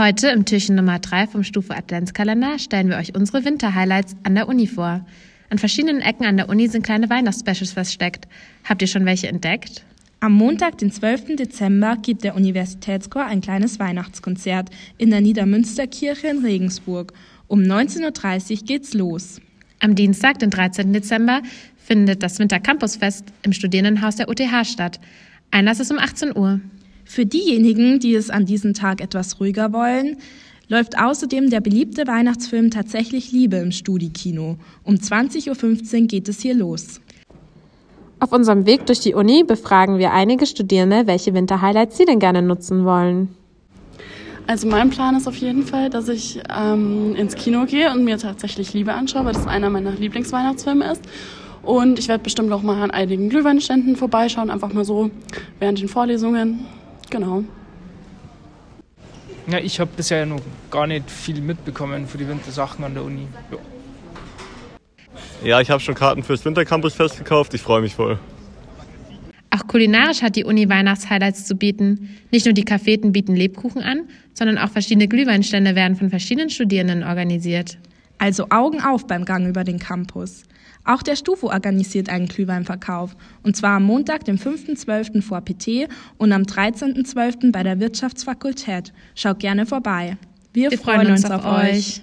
Heute im Türchen Nummer 3 vom Stufe Adventskalender stellen wir euch unsere Winterhighlights an der Uni vor. An verschiedenen Ecken an der Uni sind kleine Weihnachtsspecials versteckt. Habt ihr schon welche entdeckt? Am Montag, den 12. Dezember, gibt der Universitätschor ein kleines Weihnachtskonzert in der Niedermünsterkirche in Regensburg. Um 19.30 Uhr geht's los. Am Dienstag, den 13. Dezember, findet das Wintercampusfest im Studierendenhaus der UTH statt. Einlass ist um 18 Uhr. Für diejenigen, die es an diesem Tag etwas ruhiger wollen, läuft außerdem der beliebte Weihnachtsfilm Tatsächlich Liebe im Studikino. Um 20.15 Uhr geht es hier los. Auf unserem Weg durch die Uni befragen wir einige Studierende, welche Winterhighlights sie denn gerne nutzen wollen. Also mein Plan ist auf jeden Fall, dass ich ähm, ins Kino gehe und mir tatsächlich Liebe anschaue, weil das einer meiner Lieblingsweihnachtsfilme ist. Und ich werde bestimmt auch mal an einigen Glühweinständen vorbeischauen, einfach mal so während den Vorlesungen. Genau. Ja, ich habe bisher noch gar nicht viel mitbekommen für die Wintersachen an der Uni. Ja, ja ich habe schon Karten fürs Wintercampusfest gekauft. Ich freue mich voll. Auch kulinarisch hat die Uni Weihnachtshighlights zu bieten. Nicht nur die Cafeten bieten Lebkuchen an, sondern auch verschiedene Glühweinstände werden von verschiedenen Studierenden organisiert. Also Augen auf beim Gang über den Campus. Auch der Stufo organisiert einen Glühweinverkauf. Und zwar am Montag, dem 5.12. vor PT und am 13.12. bei der Wirtschaftsfakultät. Schaut gerne vorbei. Wir, Wir freuen, freuen uns auf euch.